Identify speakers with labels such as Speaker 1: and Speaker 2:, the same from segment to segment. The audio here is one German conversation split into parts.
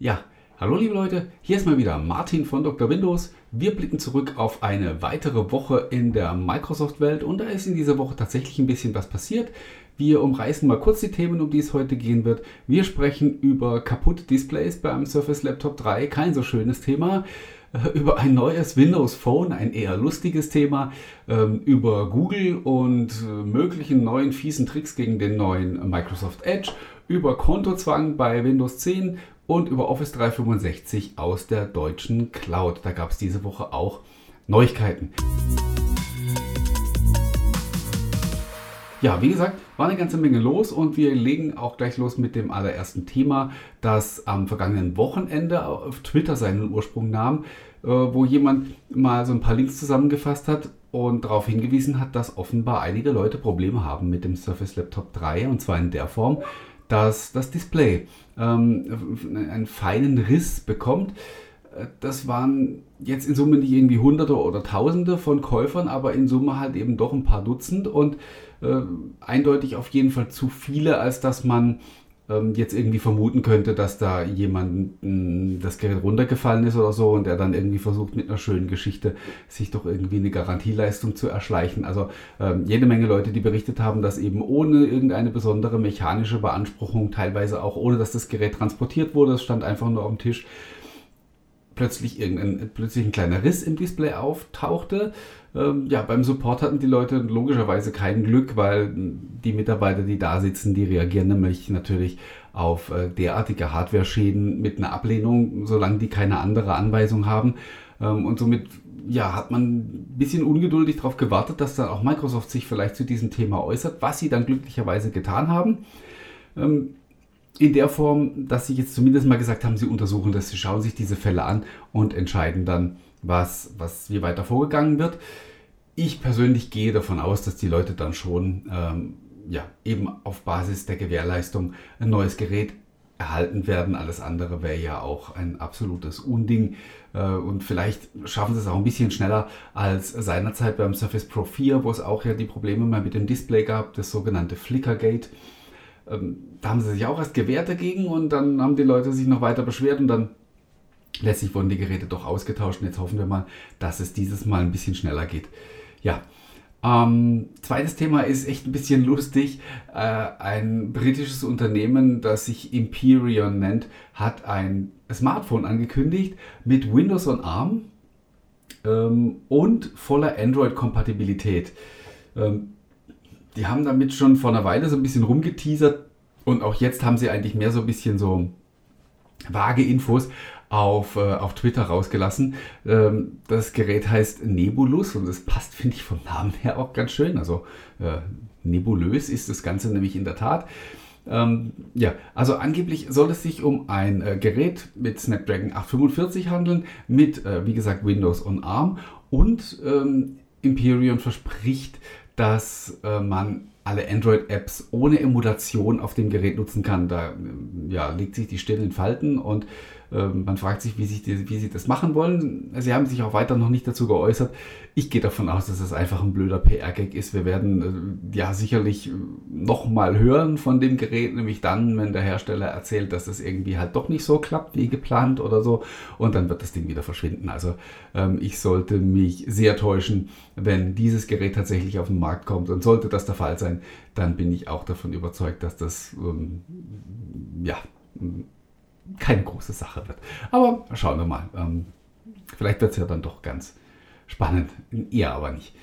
Speaker 1: Ja, hallo liebe Leute, hier ist mal wieder Martin von Dr. Windows. Wir blicken zurück auf eine weitere Woche in der Microsoft-Welt und da ist in dieser Woche tatsächlich ein bisschen was passiert. Wir umreißen mal kurz die Themen, um die es heute gehen wird. Wir sprechen über kaputte Displays beim Surface Laptop 3, kein so schönes Thema äh, über ein neues Windows Phone, ein eher lustiges Thema, ähm, über Google und äh, möglichen neuen fiesen Tricks gegen den neuen Microsoft Edge, über Kontozwang bei Windows 10 und über Office 365 aus der deutschen Cloud. Da gab es diese Woche auch Neuigkeiten. Ja, wie gesagt, war eine ganze Menge los und wir legen auch gleich los mit dem allerersten Thema, das am vergangenen Wochenende auf Twitter seinen Ursprung nahm, äh, wo jemand mal so ein paar Links zusammengefasst hat und darauf hingewiesen hat, dass offenbar einige Leute Probleme haben mit dem Surface Laptop 3 und zwar in der Form, dass das Display ähm, einen feinen Riss bekommt. Äh, das waren jetzt in Summe nicht irgendwie Hunderte oder Tausende von Käufern, aber in Summe halt eben doch ein paar Dutzend und äh, eindeutig auf jeden Fall zu viele, als dass man ähm, jetzt irgendwie vermuten könnte, dass da jemand das Gerät runtergefallen ist oder so und der dann irgendwie versucht mit einer schönen Geschichte sich doch irgendwie eine Garantieleistung zu erschleichen. Also ähm, jede Menge Leute, die berichtet haben, dass eben ohne irgendeine besondere mechanische Beanspruchung, teilweise auch ohne dass das Gerät transportiert wurde, es stand einfach nur auf dem Tisch, plötzlich irgendein plötzlich ein kleiner Riss im Display auftauchte. Ähm, ja, beim Support hatten die Leute logischerweise kein Glück, weil die Mitarbeiter, die da sitzen, die reagieren nämlich natürlich auf äh, derartige Hardware-Schäden mit einer Ablehnung, solange die keine andere Anweisung haben. Ähm, und somit ja, hat man ein bisschen ungeduldig darauf gewartet, dass dann auch Microsoft sich vielleicht zu diesem Thema äußert, was sie dann glücklicherweise getan haben. Ähm, in der Form, dass sie jetzt zumindest mal gesagt haben, sie untersuchen das, sie schauen sich diese Fälle an und entscheiden dann, was, was wie weiter vorgegangen wird. Ich persönlich gehe davon aus, dass die Leute dann schon ähm, ja, eben auf Basis der Gewährleistung ein neues Gerät erhalten werden. Alles andere wäre ja auch ein absolutes Unding. Äh, und vielleicht schaffen sie es auch ein bisschen schneller als seinerzeit beim Surface Pro 4, wo es auch ja die Probleme mal mit dem Display gab, das sogenannte Flickergate. Da haben sie sich auch erst gewehrt dagegen und dann haben die Leute sich noch weiter beschwert und dann letztlich wurden die Geräte doch ausgetauscht und jetzt hoffen wir mal, dass es dieses Mal ein bisschen schneller geht. Ja, ähm, zweites Thema ist echt ein bisschen lustig. Äh, ein britisches Unternehmen, das sich Imperion nennt, hat ein Smartphone angekündigt mit Windows on ARM ähm, und voller Android-Kompatibilität. Ähm, die haben damit schon vor einer Weile so ein bisschen rumgeteasert und auch jetzt haben sie eigentlich mehr so ein bisschen so vage Infos auf, äh, auf Twitter rausgelassen. Ähm, das Gerät heißt Nebulus und das passt, finde ich, vom Namen her auch ganz schön. Also äh, nebulös ist das Ganze nämlich in der Tat. Ähm, ja, also angeblich soll es sich um ein äh, Gerät mit Snapdragon 845 handeln, mit, äh, wie gesagt, Windows on ARM und ähm, Imperion verspricht, dass äh, man alle Android-Apps ohne Emulation auf dem Gerät nutzen kann. Da ja, legt sich die Stirn in Falten und man fragt sich, wie, sich die, wie sie das machen wollen. Sie haben sich auch weiter noch nicht dazu geäußert. Ich gehe davon aus, dass es einfach ein blöder PR-Gag ist. Wir werden äh, ja sicherlich nochmal hören von dem Gerät, nämlich dann, wenn der Hersteller erzählt, dass es irgendwie halt doch nicht so klappt wie geplant oder so. Und dann wird das Ding wieder verschwinden. Also ähm, ich sollte mich sehr täuschen, wenn dieses Gerät tatsächlich auf den Markt kommt. Und sollte das der Fall sein, dann bin ich auch davon überzeugt, dass das ähm, ja keine große Sache wird. Aber schauen wir mal. Ähm, vielleicht wird es ja dann doch ganz spannend. Eher aber nicht.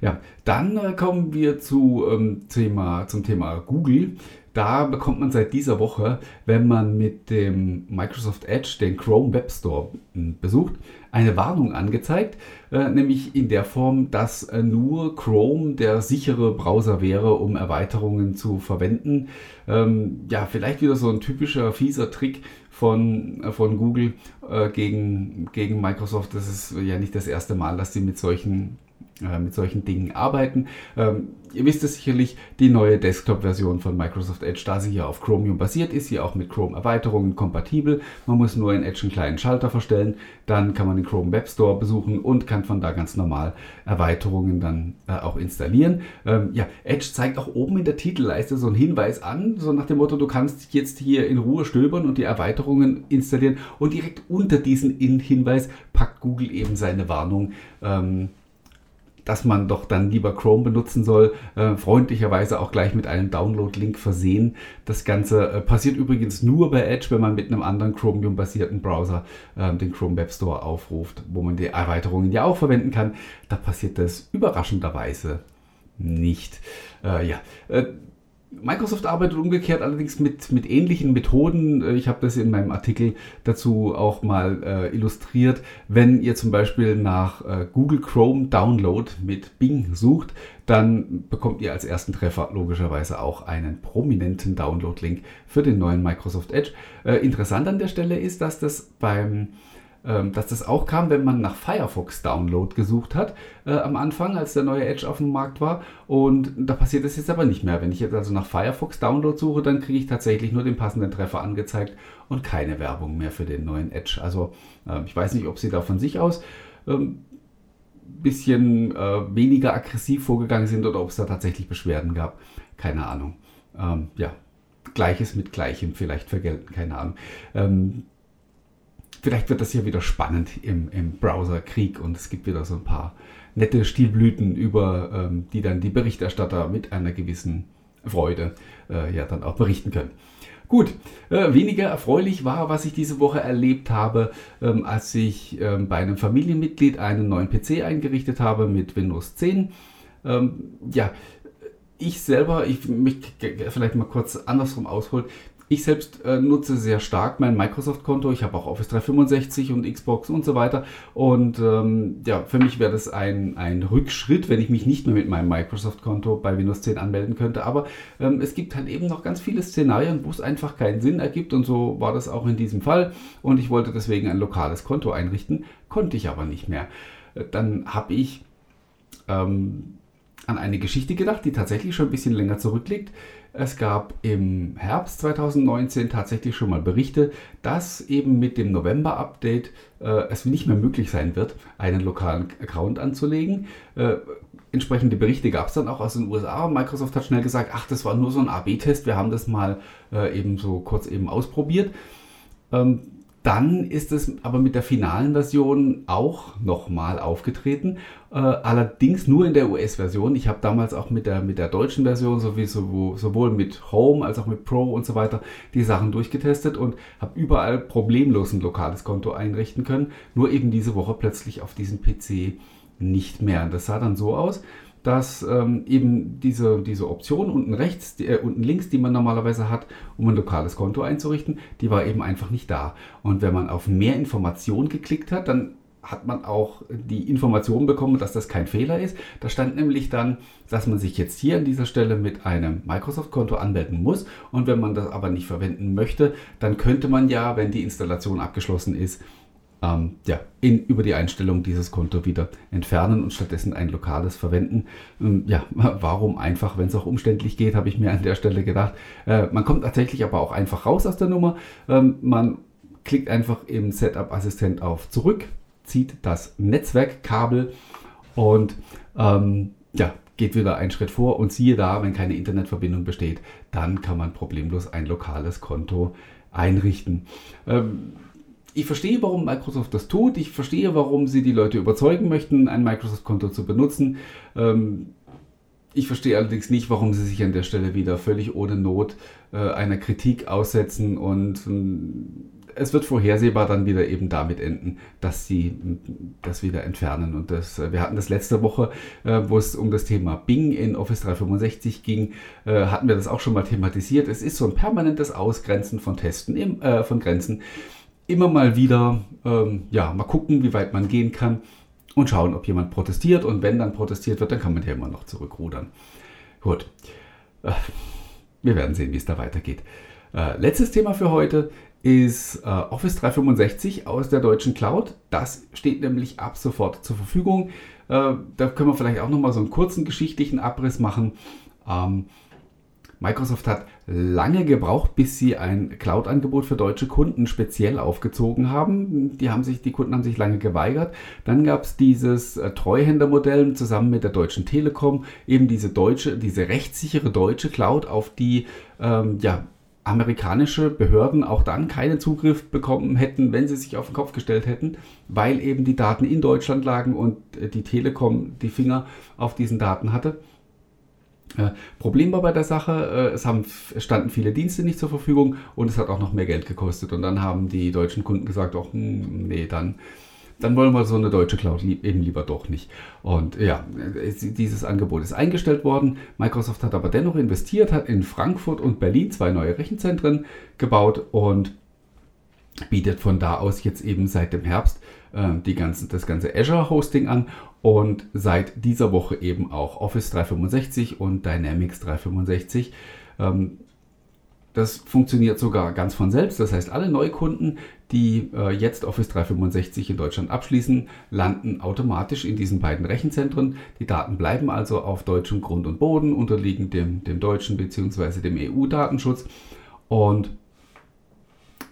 Speaker 1: Ja, dann äh, kommen wir zu, ähm, Thema, zum Thema Google. Da bekommt man seit dieser Woche, wenn man mit dem Microsoft Edge den Chrome Web Store hm, besucht, eine Warnung angezeigt, äh, nämlich in der Form, dass äh, nur Chrome der sichere Browser wäre, um Erweiterungen zu verwenden. Ähm, ja, vielleicht wieder so ein typischer fieser Trick von, äh, von Google äh, gegen, gegen Microsoft. Das ist ja nicht das erste Mal, dass sie mit solchen mit solchen Dingen arbeiten. Ähm, ihr wisst es sicherlich, die neue Desktop-Version von Microsoft Edge, da sie ja auf Chromium basiert, ist sie auch mit Chrome-Erweiterungen kompatibel. Man muss nur in Edge einen kleinen Schalter verstellen, dann kann man den Chrome Web Store besuchen und kann von da ganz normal Erweiterungen dann äh, auch installieren. Ähm, ja, Edge zeigt auch oben in der Titelleiste so einen Hinweis an, so nach dem Motto, du kannst jetzt hier in Ruhe stöbern und die Erweiterungen installieren und direkt unter diesen Hinweis packt Google eben seine Warnung. Ähm, dass man doch dann lieber Chrome benutzen soll. Äh, freundlicherweise auch gleich mit einem Download-Link versehen. Das Ganze äh, passiert übrigens nur bei Edge, wenn man mit einem anderen Chromium-basierten Browser äh, den Chrome Web Store aufruft, wo man die Erweiterungen ja auch verwenden kann. Da passiert das überraschenderweise nicht. Äh, ja, äh, Microsoft arbeitet umgekehrt allerdings mit, mit ähnlichen Methoden. Äh, ich habe das in meinem Artikel dazu auch mal äh, illustriert. Wenn ihr zum Beispiel nach äh, Google Chrome Download mit Bing sucht, dann bekommt ihr als ersten Treffer logischerweise auch einen prominenten Download-Link für den neuen Microsoft Edge. Äh, interessant an der Stelle ist, dass das beim ähm, dass das auch kam, wenn man nach Firefox Download gesucht hat äh, am Anfang, als der neue Edge auf dem Markt war. Und da passiert das jetzt aber nicht mehr. Wenn ich jetzt also nach Firefox Download suche, dann kriege ich tatsächlich nur den passenden Treffer angezeigt und keine Werbung mehr für den neuen Edge. Also äh, ich weiß nicht, ob sie da von sich aus ähm, bisschen äh, weniger aggressiv vorgegangen sind oder ob es da tatsächlich Beschwerden gab. Keine Ahnung. Ähm, ja, Gleiches mit Gleichem vielleicht vergelten, keine Ahnung. Ähm, vielleicht wird das hier wieder spannend im, im Browserkrieg und es gibt wieder so ein paar nette Stilblüten, über ähm, die dann die Berichterstatter mit einer gewissen Freude äh, ja dann auch berichten können. Gut, äh, weniger erfreulich war, was ich diese Woche erlebt habe, ähm, als ich ähm, bei einem Familienmitglied einen neuen PC eingerichtet habe mit Windows 10. Ähm, ja, ich selber, ich möchte vielleicht mal kurz andersrum ausholen. Ich selbst äh, nutze sehr stark mein Microsoft-Konto. Ich habe auch Office 365 und Xbox und so weiter. Und ähm, ja, für mich wäre das ein, ein Rückschritt, wenn ich mich nicht mehr mit meinem Microsoft-Konto bei Windows 10 anmelden könnte. Aber ähm, es gibt halt eben noch ganz viele Szenarien, wo es einfach keinen Sinn ergibt. Und so war das auch in diesem Fall. Und ich wollte deswegen ein lokales Konto einrichten, konnte ich aber nicht mehr. Dann habe ich ähm, an eine Geschichte gedacht, die tatsächlich schon ein bisschen länger zurückliegt. Es gab im Herbst 2019 tatsächlich schon mal Berichte, dass eben mit dem November-Update äh, es nicht mehr möglich sein wird, einen lokalen Account anzulegen. Äh, entsprechende Berichte gab es dann auch aus den USA. Microsoft hat schnell gesagt, ach, das war nur so ein AB-Test, wir haben das mal äh, eben so kurz eben ausprobiert. Ähm, dann ist es aber mit der finalen Version auch nochmal aufgetreten. Äh, allerdings nur in der US-Version. Ich habe damals auch mit der, mit der deutschen Version sowie sowohl, sowohl mit Home als auch mit Pro und so weiter die Sachen durchgetestet und habe überall problemlos ein lokales Konto einrichten können. Nur eben diese Woche plötzlich auf diesem PC nicht mehr. Und das sah dann so aus, dass ähm, eben diese, diese Option unten rechts, die, äh, unten links, die man normalerweise hat, um ein lokales Konto einzurichten, die war eben einfach nicht da. Und wenn man auf mehr Informationen geklickt hat, dann hat man auch die Information bekommen, dass das kein Fehler ist. Da stand nämlich dann, dass man sich jetzt hier an dieser Stelle mit einem Microsoft-Konto anmelden muss. Und wenn man das aber nicht verwenden möchte, dann könnte man ja, wenn die Installation abgeschlossen ist, ähm, ja, in, über die Einstellung dieses Konto wieder entfernen und stattdessen ein lokales verwenden. Ähm, ja, warum einfach, wenn es auch umständlich geht, habe ich mir an der Stelle gedacht. Äh, man kommt tatsächlich aber auch einfach raus aus der Nummer. Ähm, man klickt einfach im Setup-Assistent auf Zurück, zieht das Netzwerkkabel und ähm, ja, geht wieder einen Schritt vor und siehe da, wenn keine Internetverbindung besteht, dann kann man problemlos ein lokales Konto einrichten. Ähm, ich verstehe, warum Microsoft das tut. Ich verstehe, warum sie die Leute überzeugen möchten, ein Microsoft-Konto zu benutzen. Ähm, ich verstehe allerdings nicht, warum sie sich an der Stelle wieder völlig ohne Not äh, einer Kritik aussetzen und ähm, es wird vorhersehbar dann wieder eben damit enden, dass sie das wieder entfernen. Und das, äh, wir hatten das letzte Woche, äh, wo es um das Thema Bing in Office 365 ging, äh, hatten wir das auch schon mal thematisiert. Es ist so ein permanentes Ausgrenzen von Testen, im, äh, von Grenzen immer mal wieder, ähm, ja, mal gucken, wie weit man gehen kann und schauen, ob jemand protestiert. Und wenn dann protestiert wird, dann kann man ja immer noch zurückrudern. Gut. Äh, wir werden sehen, wie es da weitergeht. Äh, letztes Thema für heute. ist äh, Office 365 aus der deutschen Cloud. Das steht nämlich ab sofort zur Verfügung. Äh, da können wir vielleicht auch nochmal so einen kurzen geschichtlichen Abriss machen. Ähm, Microsoft hat lange gebraucht, bis sie ein Cloud-Angebot für deutsche Kunden speziell aufgezogen haben. Die, haben sich, die Kunden haben sich lange geweigert. Dann gab es dieses äh, Treuhändermodell zusammen mit der Deutschen Telekom, eben diese deutsche, diese rechtssichere deutsche Cloud, auf die ähm, ja, amerikanische Behörden auch dann keinen Zugriff bekommen hätten, wenn sie sich auf den Kopf gestellt hätten, weil eben die Daten in Deutschland lagen und äh, die Telekom die Finger auf diesen Daten hatte. Äh, Problem war bei der Sache, äh, es, haben, standen viele Dienste nicht zur Verfügung und es hat auch noch mehr Geld gekostet. Und dann haben die deutschen Kunden gesagt, oh, hm, nee, dann, dann wollen wir so eine deutsche Cloud eben lieber doch nicht. Und ja, dieses Angebot ist eingestellt worden. Microsoft hat aber dennoch investiert, hat in Frankfurt und Berlin zwei neue Rechenzentren gebaut und bietet von da aus jetzt eben seit dem Herbst äh, die ganzen, das ganze Azure Hosting an und seit dieser Woche eben auch Office 365 und Dynamics 365. Ähm, das funktioniert sogar ganz von selbst. Das heißt, alle Neukunden, die äh, jetzt Office 365 in Deutschland abschließen, landen automatisch in diesen beiden Rechenzentren. Die Daten bleiben also auf deutschem Grund und Boden, unterliegen dem, dem deutschen bzw. dem EU-Datenschutz. Und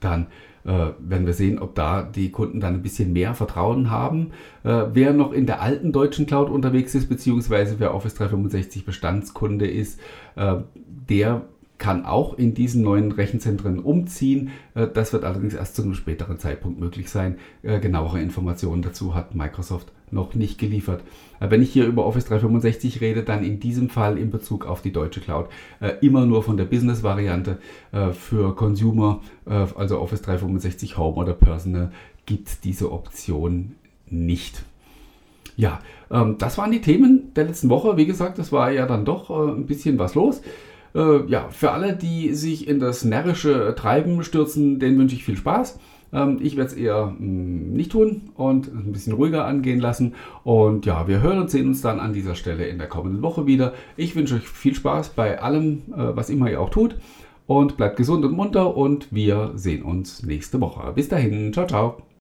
Speaker 1: dann werden wir sehen, ob da die Kunden dann ein bisschen mehr Vertrauen haben. Äh, wer noch in der alten deutschen Cloud unterwegs ist, beziehungsweise wer Office 365 Bestandskunde ist, äh, der kann auch in diesen neuen Rechenzentren umziehen. Äh, das wird allerdings erst zu einem späteren Zeitpunkt möglich sein. Äh, genauere Informationen dazu hat Microsoft noch nicht geliefert. Äh, wenn ich hier über Office 365 rede, dann in diesem Fall in Bezug auf die deutsche Cloud immer nur von der Business-Variante. Für Consumer, also Office 365 Home oder Personal, gibt es diese Option nicht. Ja, ähm, das waren die Themen der letzten Woche. Wie gesagt, es war ja dann doch ein bisschen was los. Äh, ja, für alle, die sich in das närrische Treiben stürzen, denen wünsche ich viel Spaß. Ähm, ich werde es eher mh, mm, nicht tun und ein bisschen ruhiger angehen lassen. Und ja, wir hören und sehen uns dann an dieser Stelle in der kommenden Woche wieder. Ich wünsche euch viel Spaß bei allem, äh, was immer ihr auch tut. Und bleibt gesund und munter und wir sehen uns nächste Woche. Bis dahin, ciao, ciao.